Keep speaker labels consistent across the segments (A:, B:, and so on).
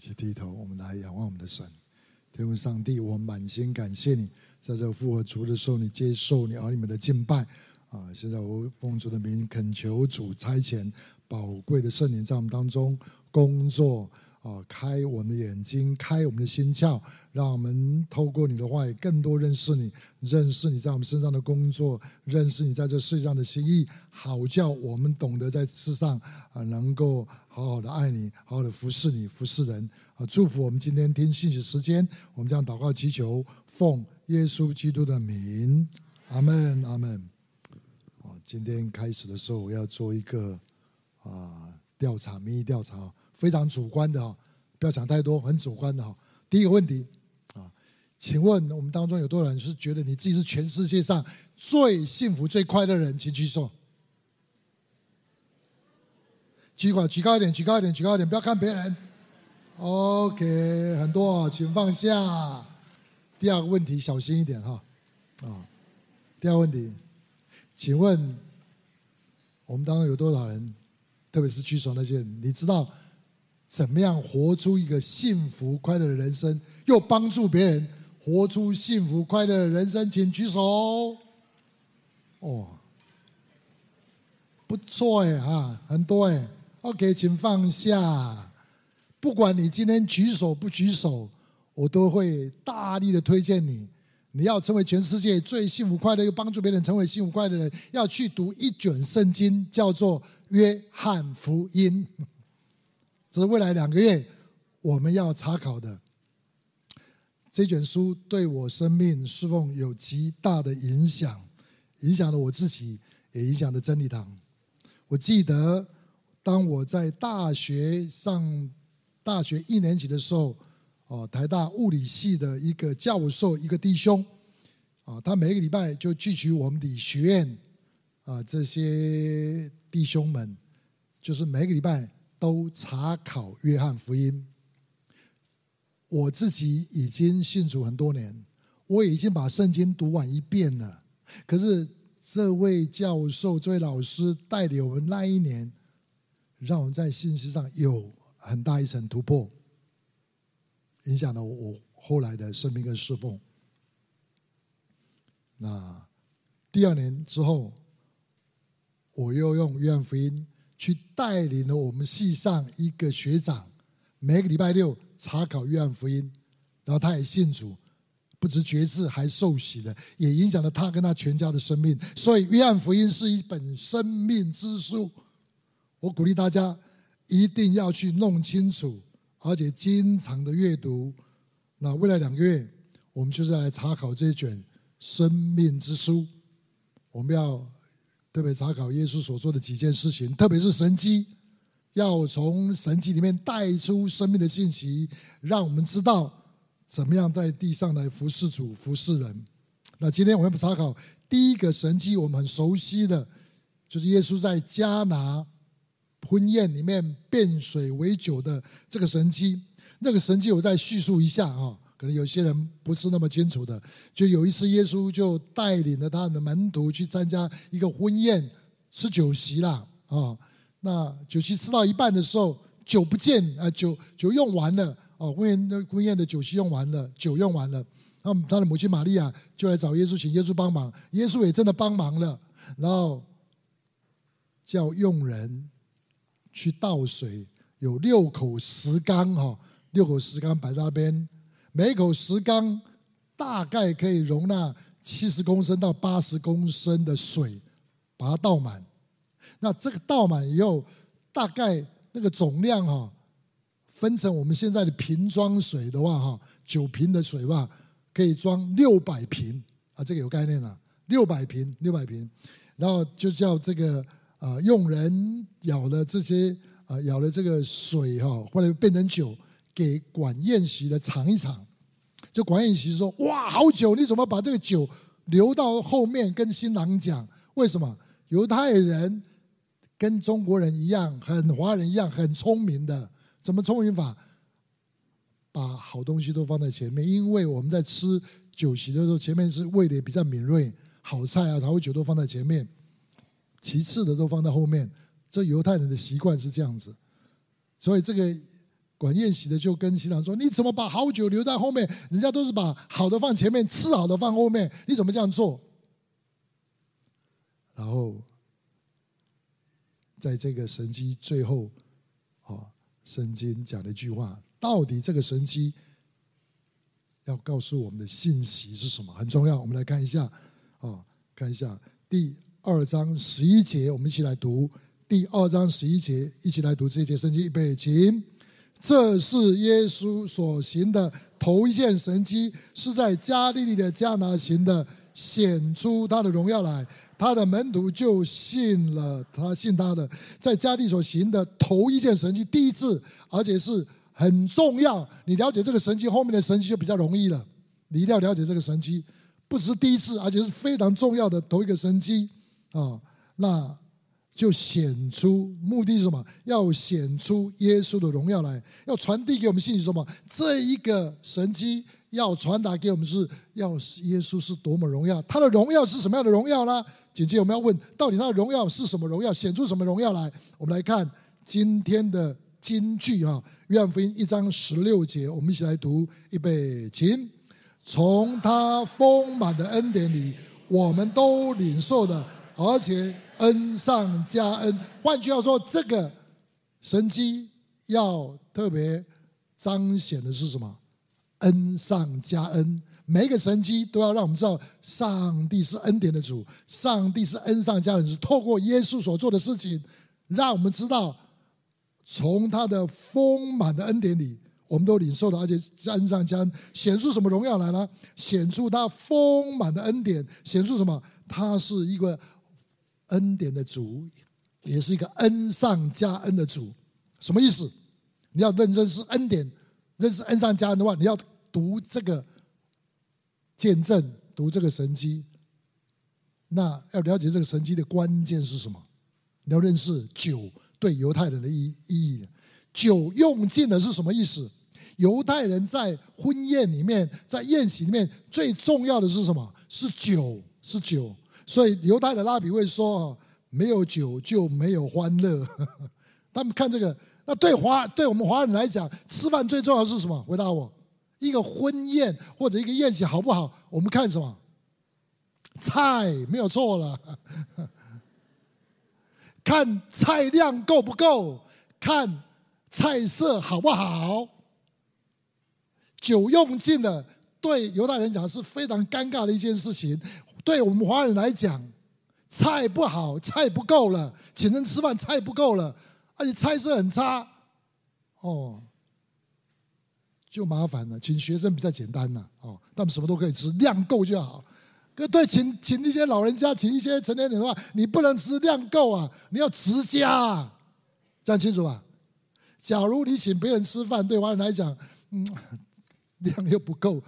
A: 起低头，我们来仰望我们的神，天父上帝，我满心感谢你，在这个复活主的时候，你接受你儿女们的敬拜啊！现在我奉主的名恳求主差遣宝贵的圣灵在我们当中工作。啊，开我们的眼睛，开我们的心窍，让我们透过你的话语，更多认识你，认识你在我们身上的工作，认识你在这世界上的心意，好叫我们懂得在世上啊，能够好好的爱你，好好的服侍你，服侍人。啊，祝福我们今天听信息时间，我们将祷告祈求，奉耶稣基督的名，阿门，阿门。啊，今天开始的时候，我要做一个啊调查，民意调查。非常主观的哈，不要想太多，很主观的哈。第一个问题啊，请问我们当中有多少人是觉得你自己是全世界上最幸福、最快乐的人？请举手。举高，举高一点，举高一点，举高一点，不要看别人。OK，很多，请放下。第二个问题，小心一点哈。啊，第二个问题，请问我们当中有多少人，特别是举手那些人，你知道？怎么样活出一个幸福快乐的人生，又帮助别人活出幸福快乐的人生？请举手。哦，不错哎啊，很多哎。OK，请放下。不管你今天举手不举手，我都会大力的推荐你。你要成为全世界最幸福快乐又帮助别人成为幸福快乐的人，要去读一卷圣经，叫做《约翰福音》。这是未来两个月我们要查考的这卷书，对我生命侍奉有极大的影响，影响了我自己，也影响了真理堂。我记得当我在大学上大学一年级的时候，哦，台大物理系的一个教授，一个弟兄，啊，他每个礼拜就聚集我们理学院啊这些弟兄们，就是每个礼拜。都查考约翰福音。我自己已经信主很多年，我已经把圣经读完一遍了。可是这位教授、这位老师带领我们那一年，让我们在信息上有很大一层突破，影响了我后来的生命跟侍奉。那第二年之后，我又用约翰福音。去带领了我们系上一个学长，每个礼拜六查考约翰福音，然后他也信主，不止决志，还受洗了，也影响了他跟他全家的生命。所以约翰福音是一本生命之书，我鼓励大家一定要去弄清楚，而且经常的阅读。那未来两个月，我们就是来查考这一卷生命之书，我们要。特别查考耶稣所做的几件事情，特别是神迹，要从神迹里面带出生命的信息，让我们知道怎么样在地上来服侍主、服侍人。那今天我们要查考第一个神迹，我们很熟悉的，就是耶稣在迦拿婚宴里面变水为酒的这个神迹。那个神迹我再叙述一下啊。可能有些人不是那么清楚的，就有一次耶稣就带领了他的门徒去参加一个婚宴，吃酒席啦啊。那酒席吃到一半的时候，酒不见啊，酒酒用完了哦，婚宴的婚宴的酒席用完了，酒用完了。那他的母亲玛利亚就来找耶稣，请耶稣帮忙。耶稣也真的帮忙了，然后叫佣人去倒水，有六口石缸哈，六口石缸摆在那边。每口石缸大概可以容纳七十公升到八十公升的水，把它倒满。那这个倒满以后，大概那个总量哈，分成我们现在的瓶装水的话哈，酒瓶的水吧，可以装六百瓶啊，这个有概念了，六百瓶，六百瓶。然后就叫这个啊，用人舀了这些啊，舀了这个水哈，后来变成酒。给管宴席的尝一尝，就管宴席说：“哇，好酒！你怎么把这个酒留到后面跟新郎讲？为什么？犹太人跟中国人一样，很华人一样，很聪明的。怎么聪明法？把好东西都放在前面，因为我们在吃酒席的时候，前面是味蕾比较敏锐，好菜啊、好酒都放在前面，其次的都放在后面。这犹太人的习惯是这样子，所以这个。”管宴席的就跟新郎说：“你怎么把好酒留在后面？人家都是把好的放前面，吃好的放后面，你怎么这样做？”然后，在这个神机最后，啊，圣经讲了一句话：到底这个神机要告诉我们的信息是什么？很重要。我们来看一下，啊，看一下第二章十一节，我们一起来读第二章十一节，一起来读这节圣经，预备，请。这是耶稣所行的头一件神迹，是在加利利的迦拿行的，显出他的荣耀来。他的门徒就信了他，信他的，在加利所行的头一件神迹，第一次，而且是很重要。你了解这个神迹，后面的神迹就比较容易了。你一定要了解这个神迹，不只是第一次，而且是非常重要的头一个神迹啊。那。就显出目的是什么？要显出耶稣的荣耀来，要传递给我们信息什么？这一个神迹要传达给我们是，要耶稣是多么荣耀，他的荣耀是什么样的荣耀呢？紧接着我们要问，到底他的荣耀是什么荣耀？显出什么荣耀来？我们来看今天的金句啊，《约翰福音》一章十六节，我们一起来读，预备，请从他丰满的恩典里，我们都领受的，而且。恩上加恩，换句话说，这个神迹要特别彰显的是什么？恩上加恩，每一个神迹都要让我们知道，上帝是恩典的主，上帝是恩上加恩是。透过耶稣所做的事情，让我们知道，从他的丰满的恩典里，我们都领受了，而且恩上加恩，显出什么荣耀来呢？显出他丰满的恩典，显出什么？他是一个。恩典的主，也是一个恩上加恩的主，什么意思？你要认认识恩典，认识恩上加恩的话，你要读这个见证，读这个神迹。那要了解这个神迹的关键是什么？你要认识酒对犹太人的意意义。酒用尽了是什么意思？犹太人在婚宴里面，在宴席里面，最重要的是什么？是酒，是酒。所以犹太的拉比会说：“没有酒就没有欢乐。”他们看这个，那对华对我们华人来讲，吃饭最重要是什么？回答我，一个婚宴或者一个宴席好不好？我们看什么？菜没有错了，看菜量够不够，看菜色好不好。酒用尽了，对犹太人讲是非常尴尬的一件事情。对我们华人来讲，菜不好，菜不够了，请人吃饭菜不够了，而且菜色很差，哦，就麻烦了。请学生比较简单了，哦，他们什么都可以吃，量够就好。可对，请请一些老人家，请一些成年人的话，你不能吃量够啊，你要直加，这样清楚吧？假如你请别人吃饭，对华人来讲，嗯，量又不够，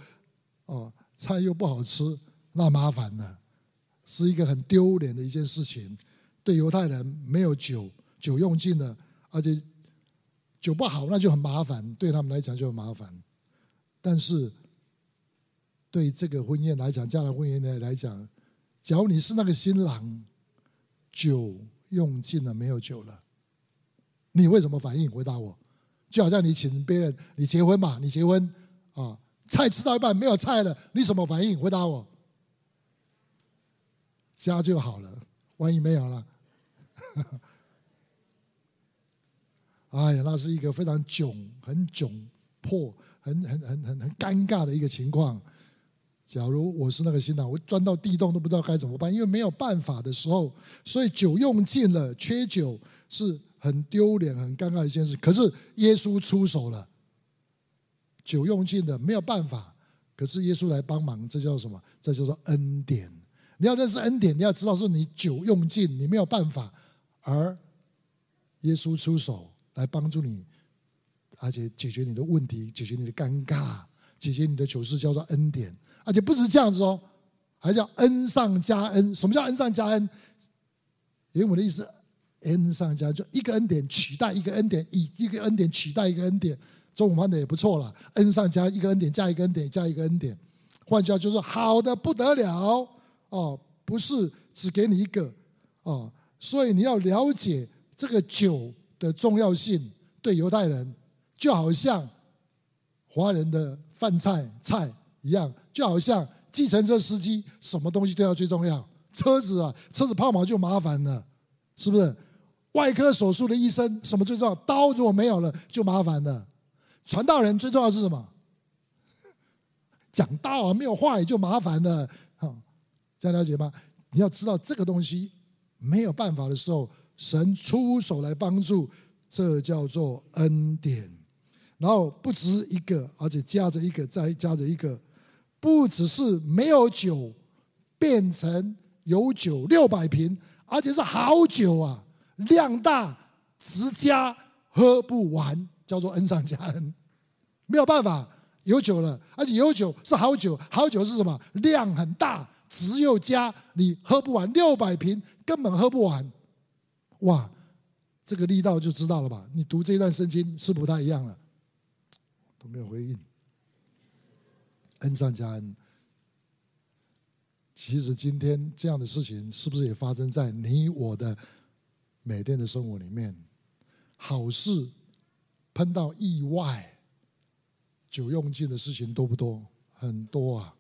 A: 哦，菜又不好吃。那麻烦了，是一个很丢脸的一件事情。对犹太人，没有酒，酒用尽了，而且酒不好，那就很麻烦，对他们来讲就很麻烦。但是对这个婚宴来讲，这样的婚宴来来讲，假如你是那个新郎，酒用尽了，没有酒了，你会怎么反应？回答我，就好像你请别人，你结婚嘛，你结婚啊，菜吃到一半没有菜了，你什么反应？回答我。加就好了，万一没有了，哎呀，那是一个非常窘、很窘迫、很很很很很尴尬的一个情况。假如我是那个新郎，我钻到地洞都不知道该怎么办，因为没有办法的时候，所以酒用尽了，缺酒是很丢脸、很尴尬的一件事。可是耶稣出手了，酒用尽了，没有办法，可是耶稣来帮忙，这叫什么？这叫做恩典。你要认识恩典，你要知道说你酒用尽，你没有办法，而耶稣出手来帮助你，而且解决你的问题，解决你的尴尬，解决你的糗事，叫做恩典。而且不是这样子哦，还叫恩上加恩。什么叫恩上加恩？因为我的意思，恩上加就一个恩典取代一个恩典，以一个恩典取代一个恩典。中午饭的也不错了，恩上加一个恩典，加一个恩典，加一个恩典。换句话就是好的不得了。哦，不是只给你一个哦，所以你要了解这个酒的重要性。对犹太人，就好像华人的饭菜菜一样，就好像计程车司机，什么东西对他最重要？车子啊，车子抛锚就麻烦了，是不是？外科手术的医生，什么最重要？刀如果没有了，就麻烦了。传道人最重要是什么？讲道啊，没有话语就麻烦了。这样了解吗？你要知道这个东西没有办法的时候，神出手来帮助，这叫做恩典。然后不止一个，而且加着一个，再加着一个，不只是没有酒变成有酒六百瓶，而且是好酒啊，量大直加喝不完，叫做恩上加恩。没有办法，有酒了，而且有酒是好酒，好酒是什么？量很大，只有加，你喝不完，六百瓶根本喝不完。哇，这个力道就知道了吧？你读这段圣经是不太一样了，都没有回应。恩上加恩，其实今天这样的事情是不是也发生在你我的每天的生活里面？好事碰到意外，酒用尽的事情多不多？很多啊。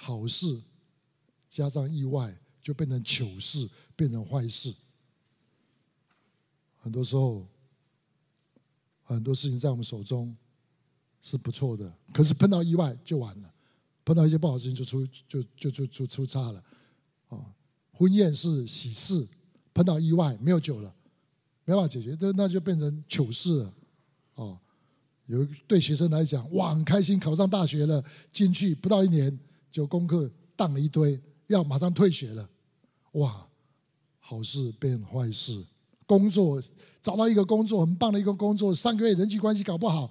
A: 好事加上意外。就变成糗事，变成坏事。很多时候，很多事情在我们手中是不错的，可是碰到意外就完了，碰到一些不好的事情就出就就就就出差了。啊，婚宴是喜事，碰到意外没有酒了，没办法解决，那那就变成糗事了。哦，有对学生来讲，哇，很开心考上大学了，进去不到一年就功课当了一堆。要马上退学了，哇！好事变坏事，工作找到一个工作很棒的一个工作，三个月人际关系搞不好，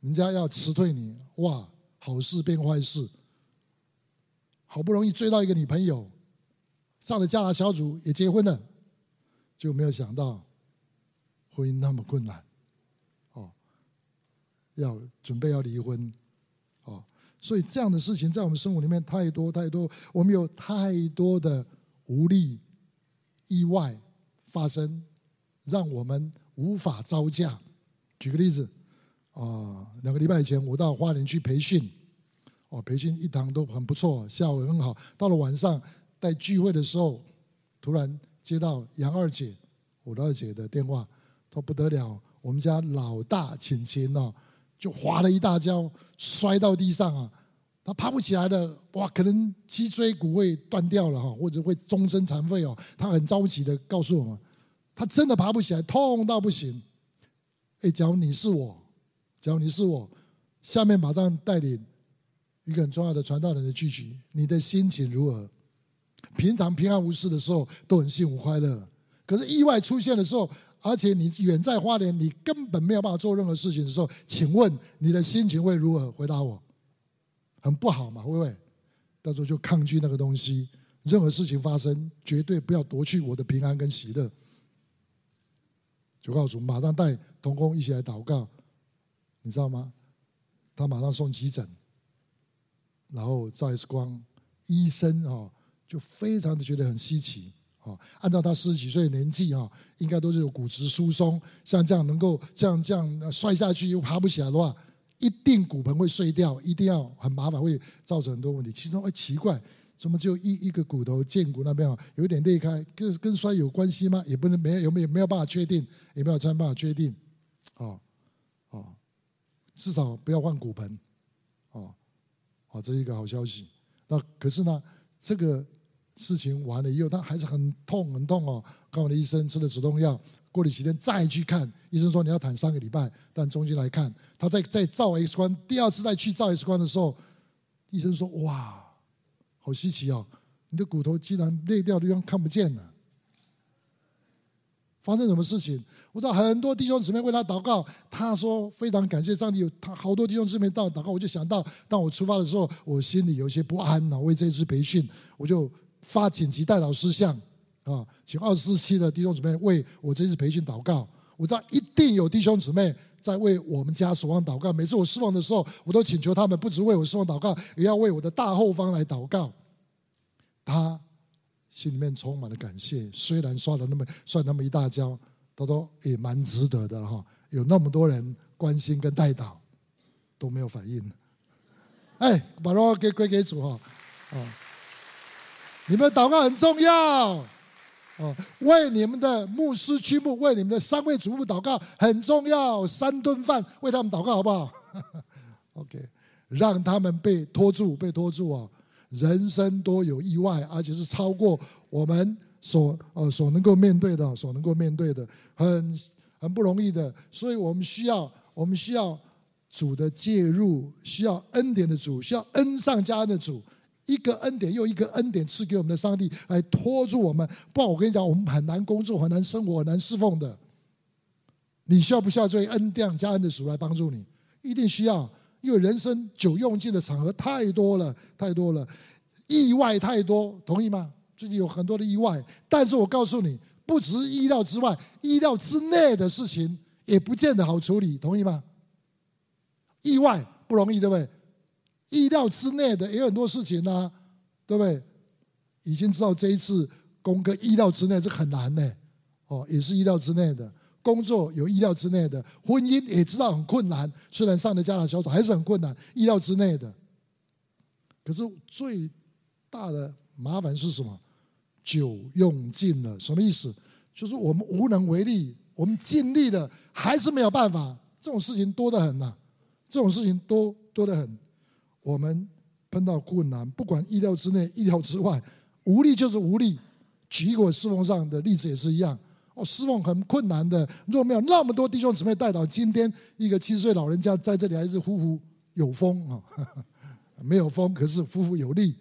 A: 人家要辞退你，哇！好事变坏事，好不容易追到一个女朋友，上了加拿大小组也结婚了，就没有想到婚姻那么困难，哦，要准备要离婚。所以这样的事情在我们生活里面太多太多，我们有太多的无力、意外发生，让我们无法招架。举个例子，啊，两个礼拜前我到花莲去培训，哦，培训一堂都很不错，下午很好。到了晚上在聚会的时候，突然接到杨二姐，我的二姐的电话，说不得了，我们家老大晴晴哦。就滑了一大跤，摔到地上啊！他爬不起来了，哇，可能脊椎骨会断掉了哈，或者会终身残废哦。他很着急的告诉我们，他真的爬不起来，痛到不行。哎，假如你是我，假如你是我，下面马上带领一个很重要的传道人的聚集，你的心情如何？平常平安无事的时候都很幸福快乐，可是意外出现的时候。而且你远在花莲，你根本没有办法做任何事情的时候，请问你的心情会如何？回答我，很不好嘛，会不会？到时候就抗拒那个东西。任何事情发生，绝对不要夺去我的平安跟喜乐。就告诉我马上带童工一起来祷告，你知道吗？他马上送急诊，然后照 X 光，医生啊就非常的觉得很稀奇。啊，按照他四十几岁的年纪啊，应该都是有骨质疏松，像这样能够这样这样摔下去又爬不起来的话，一定骨盆会碎掉，一定要很麻烦，会造成很多问题。其中哎奇怪，怎么只有一一个骨头荐骨那边啊有点裂开，跟跟摔有关系吗？也不能没有没有没有办法确定，也没有办法确定，啊啊，至少不要换骨盆，啊啊，这是一个好消息。那可是呢，这个。事情完了以后，他还是很痛很痛哦。告诉医生吃了止痛药，过了几天再去看，医生说你要躺三个礼拜。但中间来看，他在在照 X 光，第二次再去照 X 光的时候，医生说：“哇，好稀奇哦，你的骨头竟然裂掉的地方看不见了。”发生什么事情？我知道很多弟兄姊妹为他祷告，他说非常感谢上帝，有他好多弟兄姊妹到祷告，我就想到当我出发的时候，我心里有些不安呢。为这次培训，我就。发紧急代祷事项啊，请二十四期的弟兄姊妹为我这次培训祷告。我知道一定有弟兄姊妹在为我们家守望祷告。每次我释放的时候，我都请求他们不止为我释放祷告，也要为我的大后方来祷告。他心里面充满了感谢，虽然摔了那么摔那么一大跤，他说也蛮值得的哈，有那么多人关心跟代祷，都没有反应。哎，把荣耀给归给主哈！啊，你们的祷告很重要。哦，为你们的牧师区牧，为你们的三位主牧祷告很重要。三顿饭为他们祷告好不好？OK，让他们被拖住，被拖住啊！人生多有意外，而且是超过我们所呃所能够面对的，所能够面对的，很很不容易的。所以我们需要，我们需要主的介入，需要恩典的主，需要恩上加恩的主。一个恩典又一个恩典赐给我们的上帝来拖住我们，不然我跟你讲，我们很难工作，很难生活，很难侍奉的。你需要不需要这位恩典加恩的主来帮助你？一定需要，因为人生久用尽的场合太多了，太多了，意外太多，同意吗？最近有很多的意外，但是我告诉你，不只意料之外，意料之内的事情也不见得好处理，同意吗？意外不容易，对不对？意料之内的也有很多事情呢、对不对？已经知道这一次功课意料之内是很难的，哦，也是意料之内的。工作有意料之内的，婚姻也知道很困难，虽然上了家长小组还是很困难，意料之内的。可是最大的麻烦是什么？酒用尽了，什么意思？就是我们无能为力，我们尽力了还是没有办法。这种事情多得很呐、这种事情多多得很。我们碰到困难，不管意料之内、意料之外，无力就是无力。举一个侍奉上的例子也是一样。哦，侍奉很困难的，若没有那么多弟兄姊妹带到，今天一个七十岁老人家在这里还是呼呼有风啊，没有风，可是呼呼有力，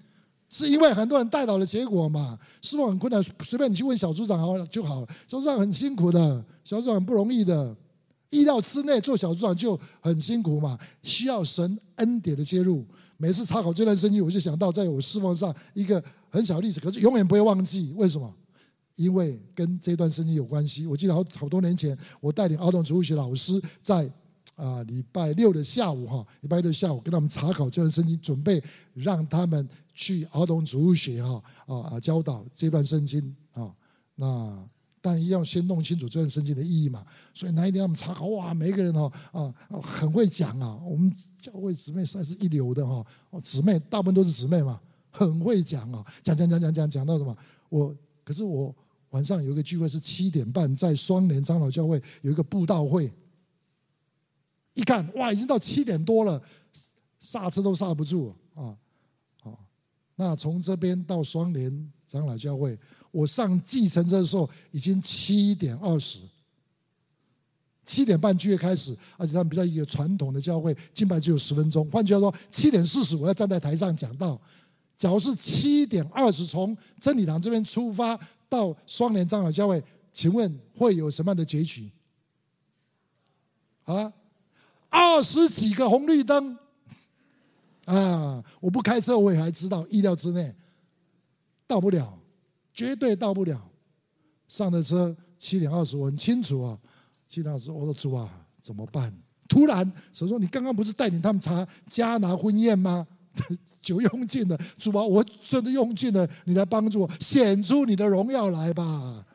A: 是因为很多人带到的结果嘛。侍奉很困难，随便你去问小组长好就好了。小组长很辛苦的，小组长很不容易的。意料之内做小组长就很辛苦嘛，需要神恩典的介入。每次查考这段圣经，我就想到在我侍奉上一个很小的例子，可是永远不会忘记。为什么？因为跟这段圣经有关系。我记得好好多年前，我带领儿童主物学老师在啊礼拜六的下午哈，礼拜六下午跟他们查考这段圣经，准备让他们去儿童主物学哈啊啊教导这段圣经啊那。但一定要先弄清楚这段圣经的意义嘛，所以那一天我们查考哇，每个人哦啊很会讲啊，我们教会姊妹算是一流的哈，哦姊妹大部分都是姊妹嘛，很会讲啊，讲讲讲讲讲讲到什么？我可是我晚上有一个聚会是七点半在双联长老教会有一个布道会，一看哇已经到七点多了，刹车都刹不住啊啊！那从这边到双联长老教会。我上计程车的时候已经七点二十，七点半聚会开始，而且他们比较一个传统的教会，敬拜只有十分钟。换句话说，七点四十我要站在台上讲道。假如是七点二十从真理堂这边出发到双连长老教会，请问会有什么样的结局？啊，二十几个红绿灯啊！我不开车我也还知道，意料之内，到不了。绝对到不了，上的车七点二十，我很清楚啊。七点二十，我说主啊，怎么办？突然神说：“你刚刚不是带领他们查迦拿婚宴吗？酒用尽了，主啊，我真的用尽了，你来帮助我，显出你的荣耀来吧。”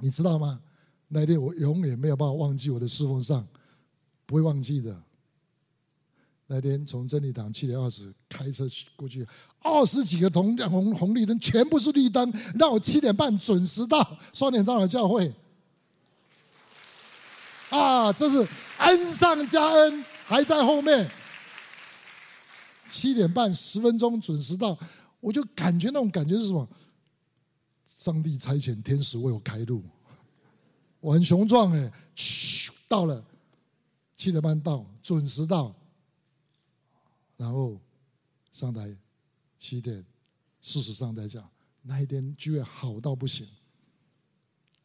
A: 你知道吗？那天我永远没有办法忘记我的侍奉上，不会忘记的。那天从真理堂七点二十开车去过去，二十几个红红红绿灯全部是绿灯，让我七点半准时到双连长老教会。啊，这是恩上加恩，还在后面。七点半十分钟准时到，我就感觉那种感觉是什么？上帝差遣天使为我开路，我很雄壮哎，到了七点半到，准时到。然后上台七点四十上台讲，那一天聚会好到不行，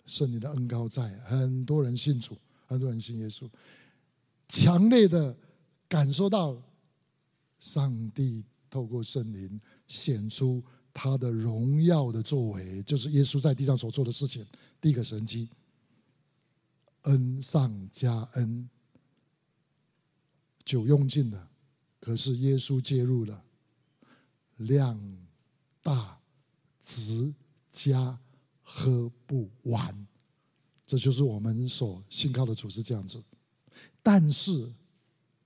A: 圣灵的恩膏在，很多人信主，很多人信耶稣，强烈的感受到上帝透过圣灵显出他的荣耀的作为，就是耶稣在地上所做的事情。第一个神迹，恩上加恩，酒用尽了。可是耶稣介入了，量大值加，喝不完，这就是我们所信靠的主是这样子。但是，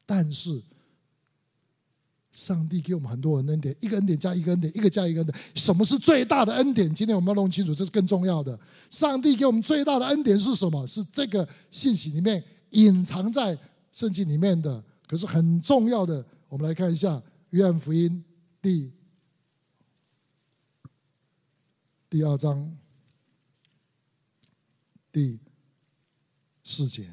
A: 但是，上帝给我们很多的恩典，一个恩典加一个恩典，一个加一个恩典。什么是最大的恩典？今天我们要弄清楚，这是更重要的。上帝给我们最大的恩典是什么？是这个信息里面隐藏在圣经里面的，可是很重要的。我们来看一下《约翰福音》第第二章第四节。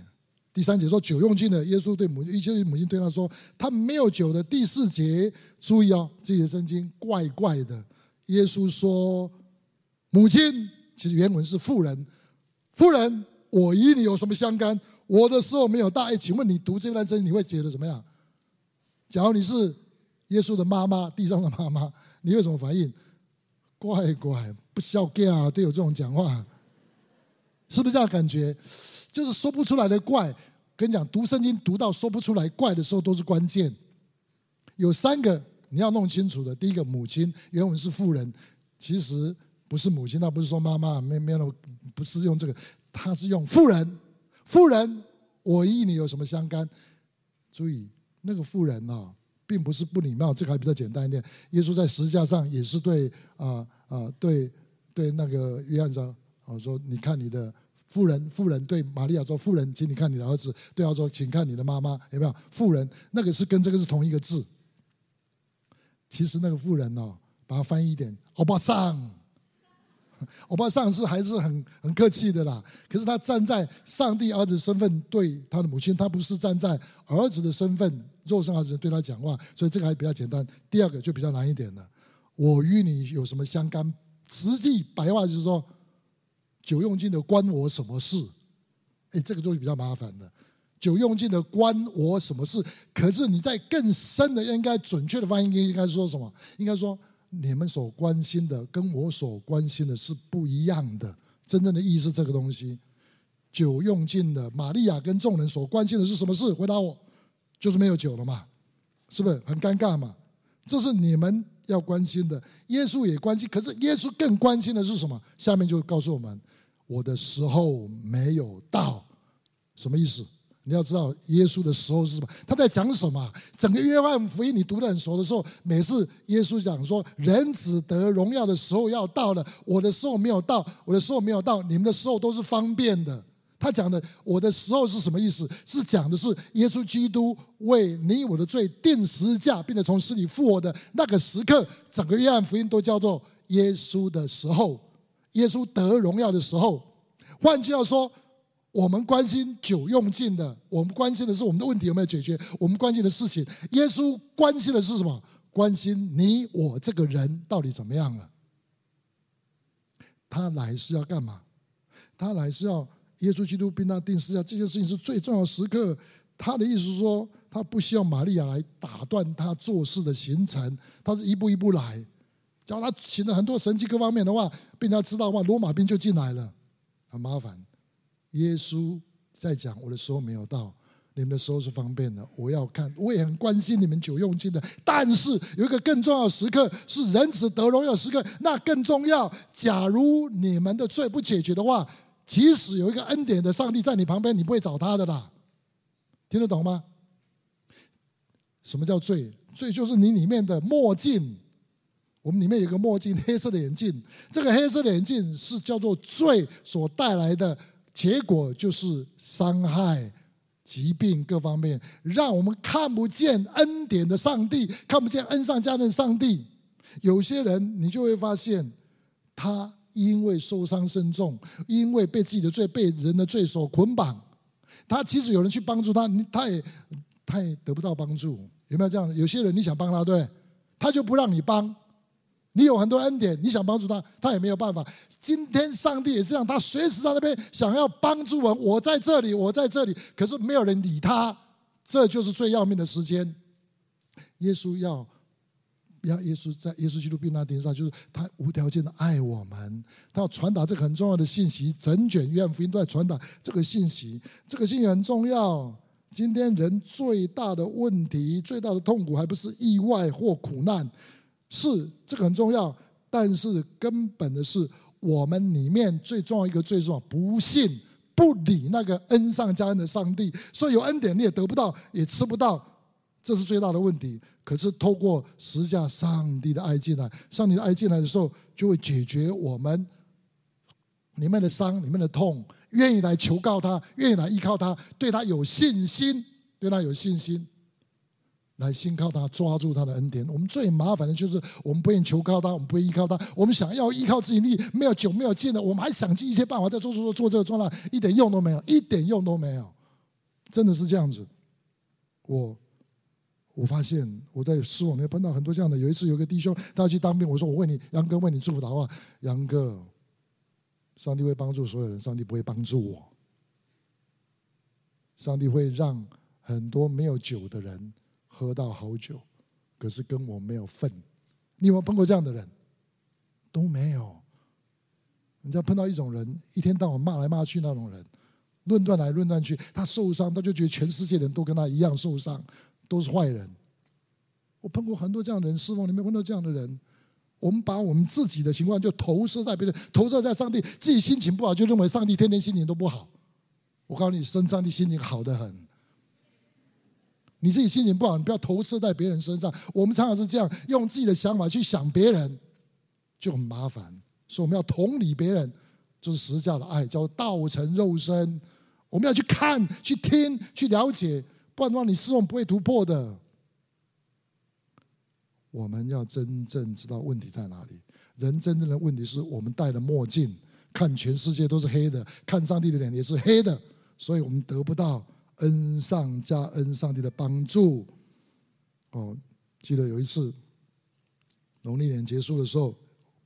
A: 第三节说酒用尽了，耶稣对母亲一些母亲对他说：“他没有酒的。”第四节注意哦，这些圣经怪怪的。耶稣说：“母亲，其实原文是妇人，妇人，我与你有什么相干？我的时候没有大。”哎，请问你读这段圣经，你会觉得怎么样？假如你是耶稣的妈妈，地上的妈妈，你有什么反应？乖乖，不孝敬啊，都有这种讲话，是不是这样感觉？就是说不出来的怪，跟你讲，读圣经读到说不出来怪的时候都是关键。有三个你要弄清楚的，第一个母亲原文是妇人，其实不是母亲，那不是说妈妈，没没有，不是用这个，他是用妇人。妇人，我与你有什么相干？注意，那个妇人啊，并不是不礼貌，这个还比较简单一点。耶稣在十字架上也是对啊啊、呃呃、对对那个约翰说，我说你看你的。妇人，妇人对玛利亚说：“妇人，请你看你的儿子。”对他说：“请看你的妈妈。”有没有？妇人那个是跟这个是同一个字。其实那个妇人哦，把它翻译一点，欧巴桑，欧巴桑是还是很很客气的啦。可是他站在上帝儿子身份对他的母亲，他不是站在儿子的身份，肉身儿子对他讲话，所以这个还比较简单。第二个就比较难一点了。我与你有什么相干？实际白话就是说。酒用尽的关我什么事？哎，这个就比较麻烦了。酒用尽的关我什么事？可是你在更深的，应该准确的发音应该说什么？应该说你们所关心的跟我所关心的是不一样的。真正的意思是这个东西。酒用尽的，玛利亚跟众人所关心的是什么事？回答我，就是没有酒了嘛？是不是很尴尬嘛？这是你们要关心的，耶稣也关心。可是耶稣更关心的是什么？下面就告诉我们。我的时候没有到，什么意思？你要知道耶稣的时候是什么？他在讲什么？整个约翰福音你读得很熟的时候，每次耶稣讲说人子得荣耀的时候要到了，我的时候没有到，我的时候没有到，你们的时候都是方便的。他讲的我的时候是什么意思？是讲的是耶稣基督为你我的罪定十字架，并且从死里复活的那个时刻，整个约翰福音都叫做耶稣的时候。耶稣得荣耀的时候，换句话说，我们关心酒用尽的，我们关心的是我们的问题有没有解决，我们关心的事情。耶稣关心的是什么？关心你我这个人到底怎么样了？他来是要干嘛？他来是要耶稣基督并他定十字架，这些事情是最重要的时刻。他的意思是说，他不希望玛利亚来打断他做事的行程，他是一步一步来。叫他请了很多神迹各方面的话，被他知道的话，罗马兵就进来了，很麻烦。耶稣在讲，我的时候没有到，你们的时候是方便的。我要看，我也很关心你们久用尽的。但是有一个更重要的时刻，是人子得荣耀时刻，那更重要。假如你们的罪不解决的话，即使有一个恩典的上帝在你旁边，你不会找他的啦。听得懂吗？什么叫罪？罪就是你里面的墨镜。我们里面有个墨镜，黑色的眼镜。这个黑色的眼镜是叫做罪所带来的结果，就是伤害、疾病各方面，让我们看不见恩典的上帝，看不见恩上加恩上帝。有些人，你就会发现，他因为受伤深重，因为被自己的罪、被人的罪所捆绑，他即使有人去帮助他，他也他也得不到帮助。有没有这样的？有些人你想帮他，对，他就不让你帮。你有很多恩典，你想帮助他，他也没有办法。今天上帝也是这样，他随时在那边想要帮助我，我在这里，我在这里，可是没有人理他，这就是最要命的时间。耶稣要，要耶稣在耶稣基督钉在钉上，就是他无条件的爱我们，他要传达这个很重要的信息。整卷约翰福音都在传达这个信息，这个信息很重要。今天人最大的问题、最大的痛苦，还不是意外或苦难。是这个很重要，但是根本的是我们里面最重要一个罪是什么？不信不理那个恩上加恩的上帝，所以有恩典你也得不到，也吃不到，这是最大的问题。可是透过十字架，上帝的爱进来，上帝的爱进来的时候，就会解决我们里面的伤、里面的痛。愿意来求告他，愿意来依靠他，对他有信心，对他有信心，来信靠他，抓住他的恩典。我们最麻烦的就是，我们不愿意求靠他，我们不愿意依靠他，我们想要依靠自己力，没有酒没有见的，我们还想尽一切办法在做做做做这个做那，一点用都没有，一点用都没有，真的是这样子。我我发现我在书网里面碰到很多这样的，有一次有个弟兄他要去当兵，我说我为你杨哥为你祝福的话，杨哥。上帝会帮助所有人，上帝不会帮助我。上帝会让很多没有酒的人喝到好酒，可是跟我没有份。你有没有碰过这样的人？都没有。你知道碰到一种人，一天到晚骂来骂去那种人，论断来论断去，他受伤，他就觉得全世界人都跟他一样受伤，都是坏人。我碰过很多这样的人，师傅，你没碰到这样的人？我们把我们自己的情况就投射在别人，投射在上帝。自己心情不好，就认为上帝天天心情都不好。我告诉你，生上帝心情好得很。你自己心情不好，你不要投射在别人身上。我们常常是这样，用自己的想法去想别人，就很麻烦。所以我们要同理别人，就是十字架的爱，叫道成肉身。我们要去看、去听、去了解，不然的话，你始终不会突破的。我们要真正知道问题在哪里。人真正的问题是我们戴了墨镜，看全世界都是黑的，看上帝的脸也是黑的，所以我们得不到恩上加恩上帝的帮助。哦，记得有一次农历年结束的时候，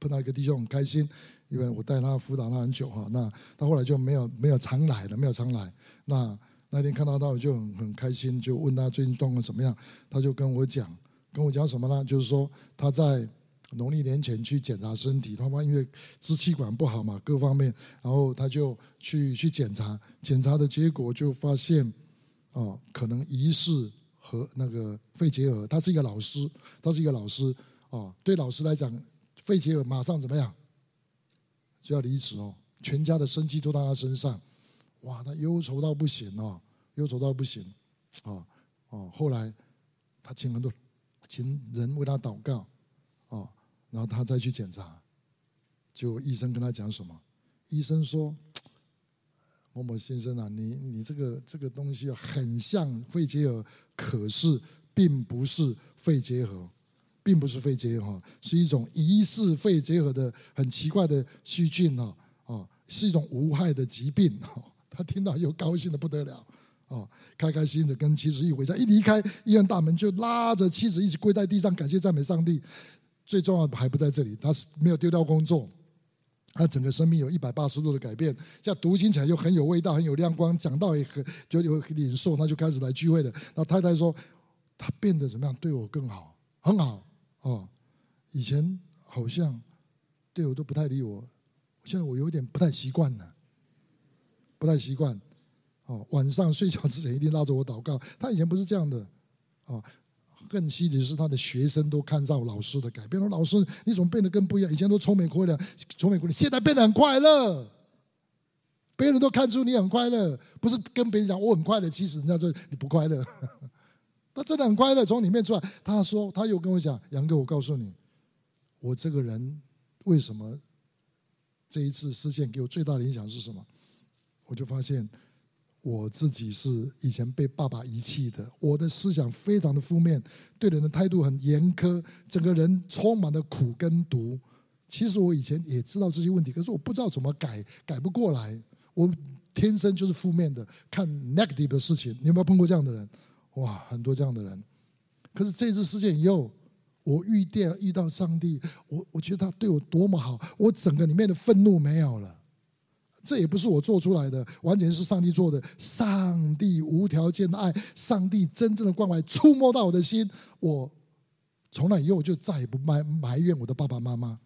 A: 碰到一个弟兄很开心，因为我带他辅导他很久哈，那他后来就没有没有常来了，没有常来。那那天看到他我就很很开心，就问他最近状况怎么样，他就跟我讲。跟我讲什么呢？就是说他在农历年前去检查身体，他妈因为支气管不好嘛，各方面，然后他就去去检查，检查的结果就发现，哦，可能疑似和那个肺结核。他是一个老师，他是一个老师，哦，对老师来讲，肺结核马上怎么样就要离职哦，全家的生计都在他身上，哇，他忧愁到不行哦，忧愁到不行，哦哦，后来他请很多。请人为他祷告，然后他再去检查，就医生跟他讲什么？医生说：“某某先生啊，你你这个这个东西很像肺结核，可是并不是肺结核，并不是肺结核，是一种疑似肺结核的很奇怪的细菌哦，哦，是一种无害的疾病。”他听到又高兴的不得了。哦，开开心心的跟妻子一回家，一离开医院大门，就拉着妻子一起跪在地上，感谢赞美上帝。最重要的还不在这里，他是没有丢掉工作，他整个生命有一百八十度的改变。这样读经起来又很有味道，很有亮光，讲道也很就有领受，他就开始来聚会的。那太太说，他变得怎么样？对我更好，很好哦。以前好像对我都不太理我，现在我有点不太习惯了，不太习惯。哦，晚上睡觉之前一定拉着我祷告。他以前不是这样的，哦，更稀奇是他的学生都看到老师的改变。说老师，你怎么变得更不一样？以前都愁眉苦脸，愁眉苦脸，现在变得很快乐。别人都看出你很快乐，不是跟别人讲我很快乐，其实人家说你不快乐。他真的很快乐，从里面出来。他说，他又跟我讲，杨哥，我告诉你，我这个人为什么这一次事件给我最大的影响是什么？我就发现。我自己是以前被爸爸遗弃的，我的思想非常的负面，对人的态度很严苛，整个人充满了苦跟毒。其实我以前也知道这些问题，可是我不知道怎么改，改不过来。我天生就是负面的，看 negative 的事情。你有没有碰过这样的人？哇，很多这样的人。可是这次事件以后，我遇见遇到上帝，我我觉得他对我多么好，我整个里面的愤怒没有了。这也不是我做出来的，完全是上帝做的。上帝无条件的爱，上帝真正的关怀触摸到我的心。我从那以后就再也不埋埋怨我的爸爸妈妈。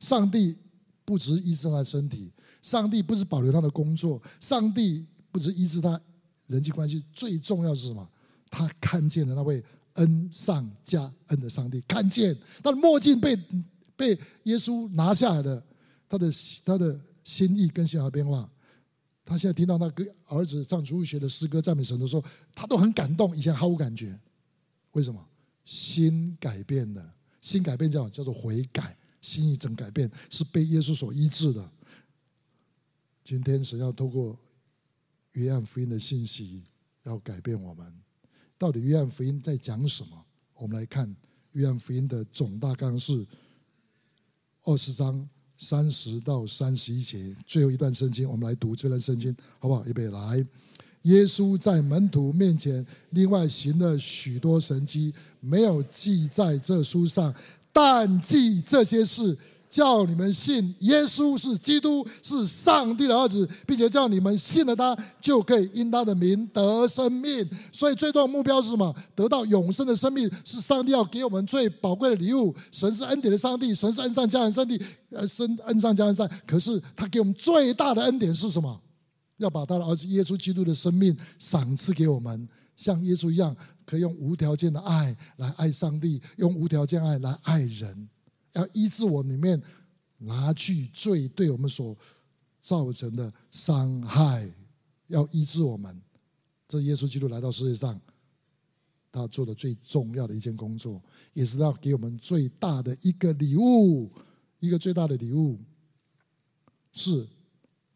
A: 上帝不只是医治他的身体，上帝不是保留他的工作，上帝不只是医治他人际关系，最重要是什么？他看见了那位恩上加恩的上帝，看见他的墨镜被被耶稣拿下来了，他的他的。心意跟想法变化，他现在听到那个儿子唱主日学的诗歌赞美神的时候，他都很感动，以前毫无感觉。为什么？心改变了，心改变叫叫做悔改，心意整改变，是被耶稣所医治的。今天神要透过约翰福音的信息，要改变我们。到底约翰福音在讲什么？我们来看约翰福音的总大纲是二十章三十到三十一节，最后一段圣经，我们来读这段圣经，好不好？预备来。耶稣在门徒面前另外行了许多神迹，没有记在这书上，但记这些事。叫你们信耶稣是基督，是上帝的儿子，并且叫你们信了他，就可以因他的名得生命。所以最终的目标是什么？得到永生的生命，是上帝要给我们最宝贵的礼物。神是恩典的上帝，神是恩上加恩上帝，呃，神恩上加恩上。可是他给我们最大的恩典是什么？要把他的儿子耶稣基督的生命赏赐给我们，像耶稣一样，可以用无条件的爱来爱上帝，用无条件爱来爱人。要医治我里面拿去罪对我们所造成的伤害，要医治我们。这耶稣基督来到世界上，他做的最重要的一件工作，也是要给我们最大的一个礼物。一个最大的礼物是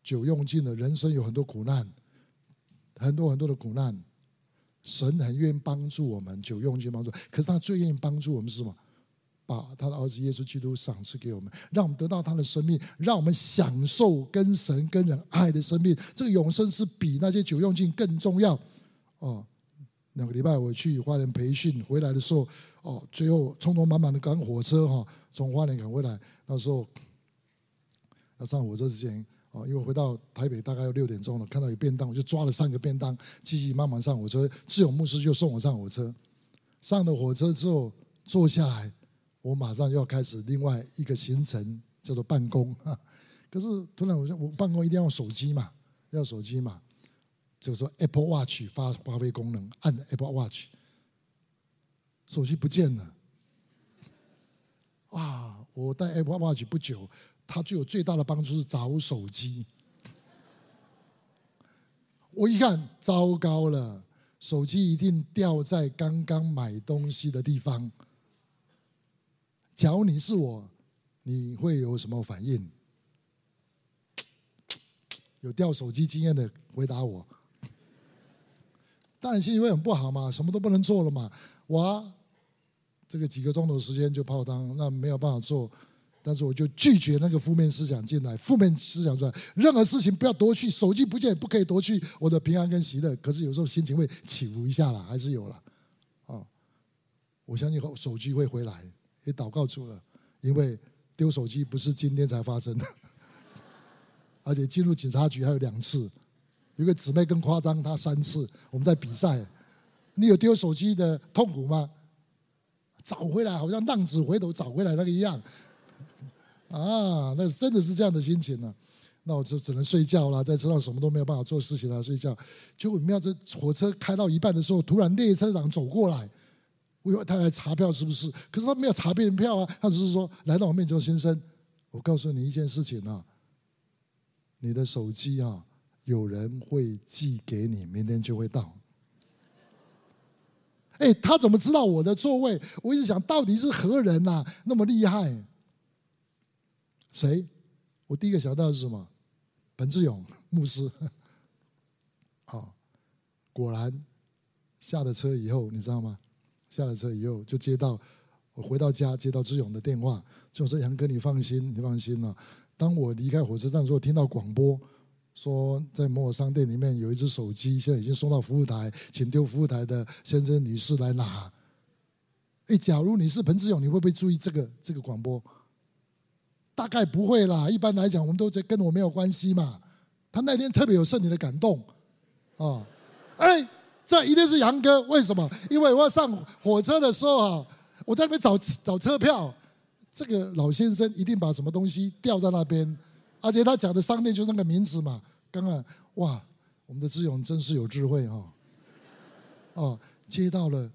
A: 酒用尽了，人生有很多苦难，很多很多的苦难。神很愿意帮助我们，酒用尽帮助。可是他最愿意帮助我们是什么？把他的儿子耶稣基督赏赐给我们，让我们得到他的生命，让我们享受跟神跟人爱的生命。这个永生是比那些酒用尽更重要。哦，两个礼拜我去花莲培训回来的时候，哦，最后匆匆忙忙的赶火车哈，从花莲赶回来。那时候要上火车之前，哦，因为回到台北大概要六点钟了，看到有便当，我就抓了三个便当，急急忙忙上火车。志勇牧师就送我上火车。上了火车之后，坐下来。我马上就要开始另外一个行程，叫做办公。可是突然我说，我办公一定要手机嘛，要手机嘛，就说 Apple Watch 发发挥功能，按 Apple Watch，手机不见了。哇！我带 Apple Watch 不久，它就有最大的帮助是找手机。我一看，糟糕了，手机一定掉在刚刚买东西的地方。假如你是我，你会有什么反应？有掉手机经验的回答我。当然心情会很不好嘛，什么都不能做了嘛。我这个几个钟头时间就泡汤，那没有办法做。但是我就拒绝那个负面思想进来，负面思想出来，任何事情不要夺去，手机不见不可以夺去我的平安跟喜乐。可是有时候心情会起伏一下啦，还是有了。哦，我相信手机会回来。也祷告主了，因为丢手机不是今天才发生的，而且进入警察局还有两次，有个姊妹更夸张，她三次。我们在比赛，你有丢手机的痛苦吗？找回来好像浪子回头找回来那个一样，啊，那真的是这样的心情呢、那我就只能睡觉了，在车上什么都没有办法做事情了，睡觉。结果妙，这火车开到一半的时候，突然列车长走过来。我以为他来查票是不是？可是他没有查别人票啊，他只是说来到我面前：“先生，我告诉你一件事情啊，你的手机啊，有人会寄给你，明天就会到。”哎，他怎么知道我的座位？我一直想到底是何人呐、啊，那么厉害？谁？我第一个想到的是什么？彭志勇牧师。啊，果然下了车以后，你知道吗？下了车以后，就接到我回到家，接到志勇的电话，就说：“杨哥，你放心，你放心了、当我离开火车站的时候，听到广播说，在某某商店里面有一只手机，现在已经送到服务台，请丢服务台的先生女士来拿。哎，假如你是彭志勇，你会不会注意这个这个广播？大概不会啦。一般来讲，我们都觉得跟我没有关系嘛。他那天特别有圣灵的感动啊，哎。”这一定是杨哥，为什么？因为我要上火车的时候啊，我在那边找找车票，这个老先生一定把什么东西掉在那边，而且他讲的商店就那个名字嘛。刚刚哇，我们的志勇真是有智慧哈、哦，哦，接到了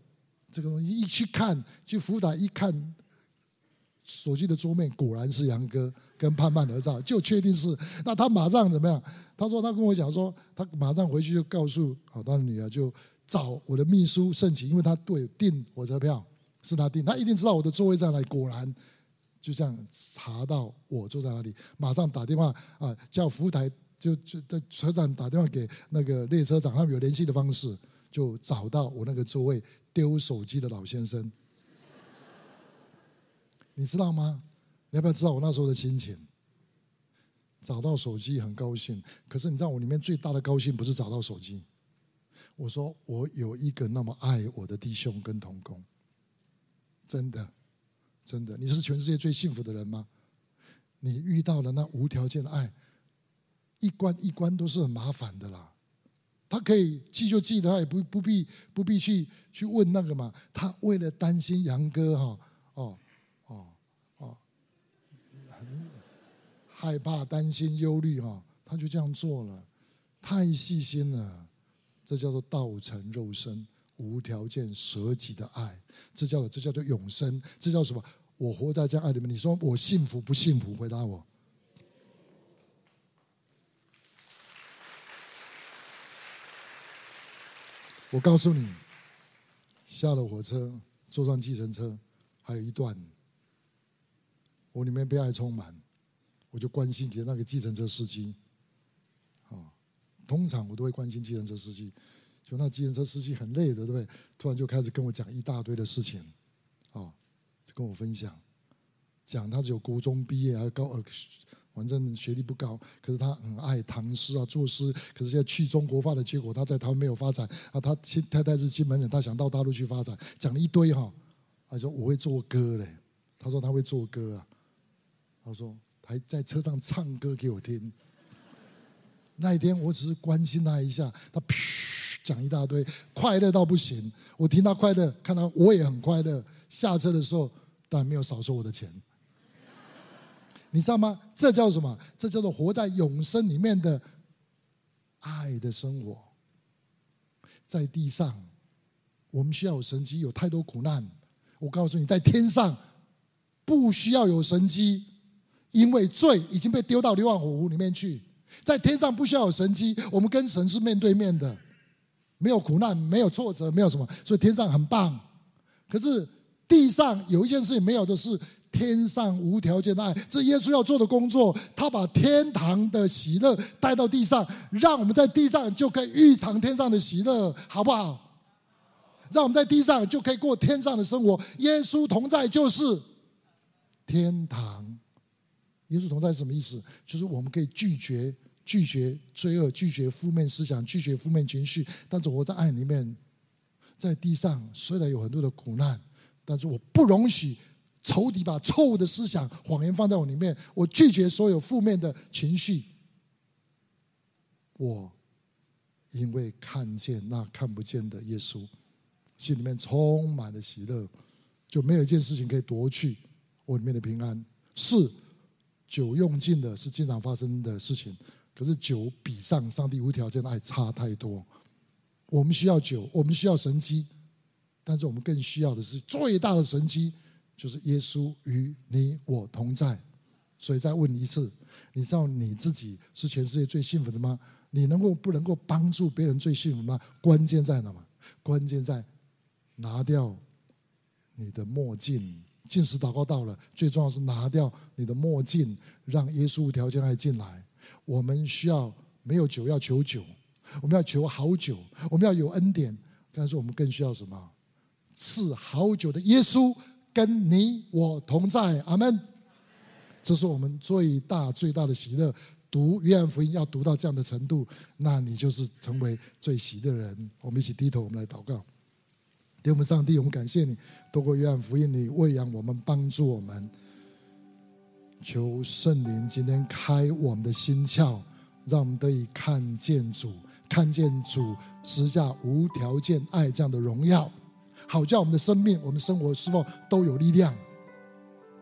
A: 这个东西，一去看，去辅导一看，手机的桌面果然是杨哥跟盼盼合照，就确定是。那他马上怎么样？他说他跟我讲说，他马上回去就告诉好他的女儿，就找我的秘书盛琦，因为他对订火车票是他订，他一定知道我的座位在哪里。果然就这样查到我坐在哪里，马上打电话啊，叫服务台就就在车站打电话给那个列车长，他们有联系的方式，就找到我那个座位丢手机的老先生。你知道吗？你要不要知道我那时候的心情？找到手机很高兴，可是你知道我里面最大的高兴不是找到手机。我说我有一个那么爱我的弟兄跟同工，真的，真的，你是全世界最幸福的人吗？你遇到了那无条件的爱，一关一关都是很麻烦的啦。他可以记就记的，他也不不必不必去去问那个嘛。他为了担心杨哥哈。害怕、担心、忧虑，哈，他就这样做了，太细心了。这叫做道成肉身、无条件舍己的爱，这叫这叫做永生，这叫什么？我活在这样爱里面。你说我幸福不幸福？回答我。我告诉你，下了火车，坐上计程车，还有一段，我里面被爱充满。我就关心给那个计程车司机，啊，通常我都会关心计程车司机，就那计程车司机很累的，对不对？突然就开始跟我讲一大堆的事情，啊，就跟我分享，讲他只有国中毕业，还高呃，反正学历不高，可是他很爱唐诗啊，作诗。可是现在去中国化的结果，他在台湾没有发展啊。他亲太太是金门人，他想到大陆去发展，讲了一堆哈。他说我会做歌嘞，他说他会做歌啊，他说。还在车上唱歌给我听。那一天我只是关心他一下，他讲一大堆，快乐到不行。我听他快乐，看到我也很快乐。下车的时候，当然没有少收我的钱。你知道吗？这叫什么？这叫做活在永生里面的爱的生活。在地上，我们需要有神迹，有太多苦难。我告诉你，在天上不需要有神迹。因为罪已经被丢到硫磺火湖里面去，在天上不需要有神迹，我们跟神是面对面的，没有苦难，没有挫折，没有什么，所以天上很棒。可是地上有一件事情没有的是天上无条件的爱，这耶稣要做的工作，他把天堂的喜乐带到地上，让我们在地上就可以预尝天上的喜乐，好不好？让我们在地上就可以过天上的生活，耶稣同在就是天堂。耶稣同在是什么意思？就是我们可以拒绝拒绝罪恶，拒绝负面思想，拒绝负面情绪。但是我在爱里面，在地上虽然有很多的苦难，但是我不容许仇敌把错误的思想、谎言放在我里面。我拒绝所有负面的情绪。我因为看见那看不见的耶稣，心里面充满了喜乐，就没有一件事情可以夺去我里面的平安。是。酒用尽的是经常发生的事情，可是酒比上上帝无条件的爱差太多。我们需要酒，我们需要神迹，但是我们更需要的是最大的神迹，就是耶稣与你我同在。所以再问一次，你知道你自己是全世界最幸福的吗？你能够不能够帮助别人最幸福吗？关键在哪吗？关键在拿掉你的墨镜。进食祷告到了，最重要是拿掉你的墨镜，让耶稣无条件爱进来。我们需要没有酒要求酒，我们要求好酒，我们要有恩典。但是我们更需要什么？赐好酒的耶稣跟你我同在。阿门。这是我们最大最大的喜乐。读约翰福音要读到这样的程度，那你就是成为最喜的人。我们一起低头，我们来祷告。给我们上帝，我们感谢你，透过约翰福音，你喂养我们，帮助我们。求圣灵今天开我们的心窍，让我们得以看见主，看见主实下无条件爱这样的荣耀，好叫我们的生命、我们生活、是否都有力量。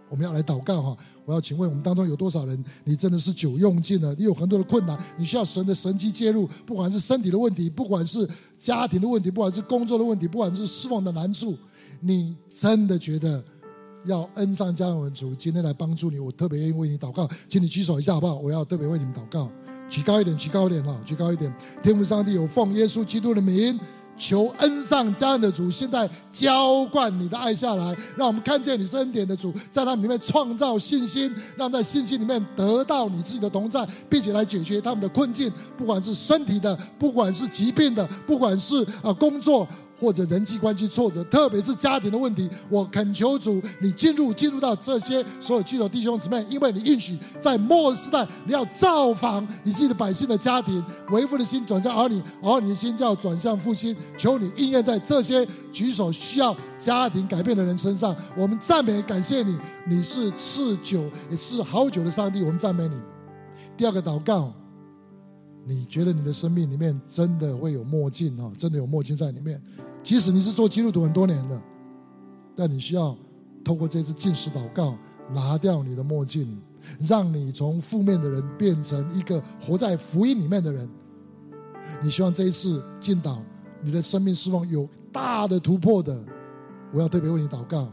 A: 我们要来祷告哈！我要请问我们当中有多少人，你真的是酒用尽了？你有很多的困难，你需要神的神迹介入，不管是身体的问题，不管是家庭的问题，不管是工作的问题，不管是失望的难处，你真的觉得要恩上加恩主今天来帮助你，我特别愿意为你祷告，请你举手一下好不好？我要特别为你们祷告，举高一点，举高一点哈，举高一点。天父上帝，有奉耶稣基督的名，求恩上加恩的主现在浇灌你的爱下来，让我们看见你是恩典的主，在他里面创造信心，让在信心里面得到你自己的同在，并且来解决他们的困境，不管是身体的，不管是疾病的，不管是啊工作。或者人际关系挫折，特别是家庭的问题，我恳求主，你进入进入到这些所有基督弟兄姊妹，因为你应许在末世代，你要造访你自己的百姓的家庭，为父的心转向儿女，儿女的心就要转向父亲。求你应验在这些举手需要家庭改变的人身上。我们赞美感谢你，你是赐酒也是好酒的上帝。我们赞美你。第二个祷告，你觉得你的生命里面真的会有墨镜啊？真的有墨镜在里面？即使你是做基督徒很多年的，但你需要透过这次禁食祷告，拿掉你的墨镜，让你从负面的人变成一个活在福音里面的人。你希望这一次进祷，你的生命释放有大的突破的，我要特别为你祷告。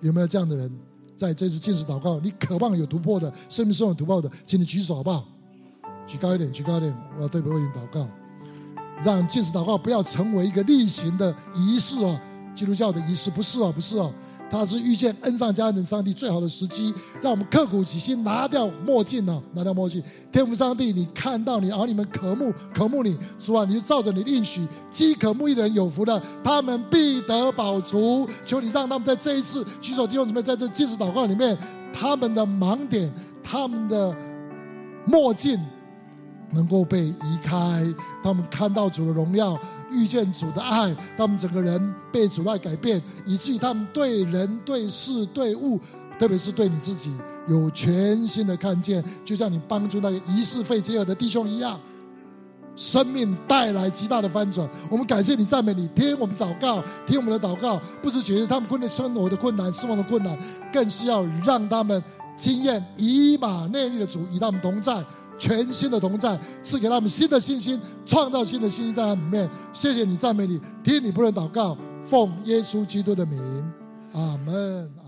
A: 有没有这样的人，在这次禁食祷告，你渴望有突破的，生命是有突破的，请你举手好不好？举高一点，举高一点，我要特别为你祷告。让禁食祷告不要成为一个例行的仪式哦，基督教的仪式不是哦，不是哦，它是遇见恩上加恩的上帝最好的时机。让我们刻苦己心，拿掉墨镜哦，拿掉墨镜。天父上帝，你看到你儿女们渴慕渴慕你，主啊，你就照着你的应许，饥渴慕义的人有福的，他们必得饱足。求你让他们在这一次举手弟兄姊妹在这禁食祷告里面，他们的盲点，他们的墨镜。能够被移开，他们看到主的荣耀，遇见主的爱，他们整个人被主爱改变，以至于他们对人、对事、对物，特别是对你自己，有全新的看见。就像你帮助那个疑似肺结核的弟兄一样，生命带来极大的翻转。我们感谢你，赞美你，听我们祷告，听我们的祷告，不是解决他们困难生活的困难、失望的困难，更是要让他们经验以马内利的主与他们同在。全新的同在，赐给他们新的信心，创造新的信心在他们里面。谢谢你，赞美你，听你不能祷告，奉耶稣基督的名，阿门。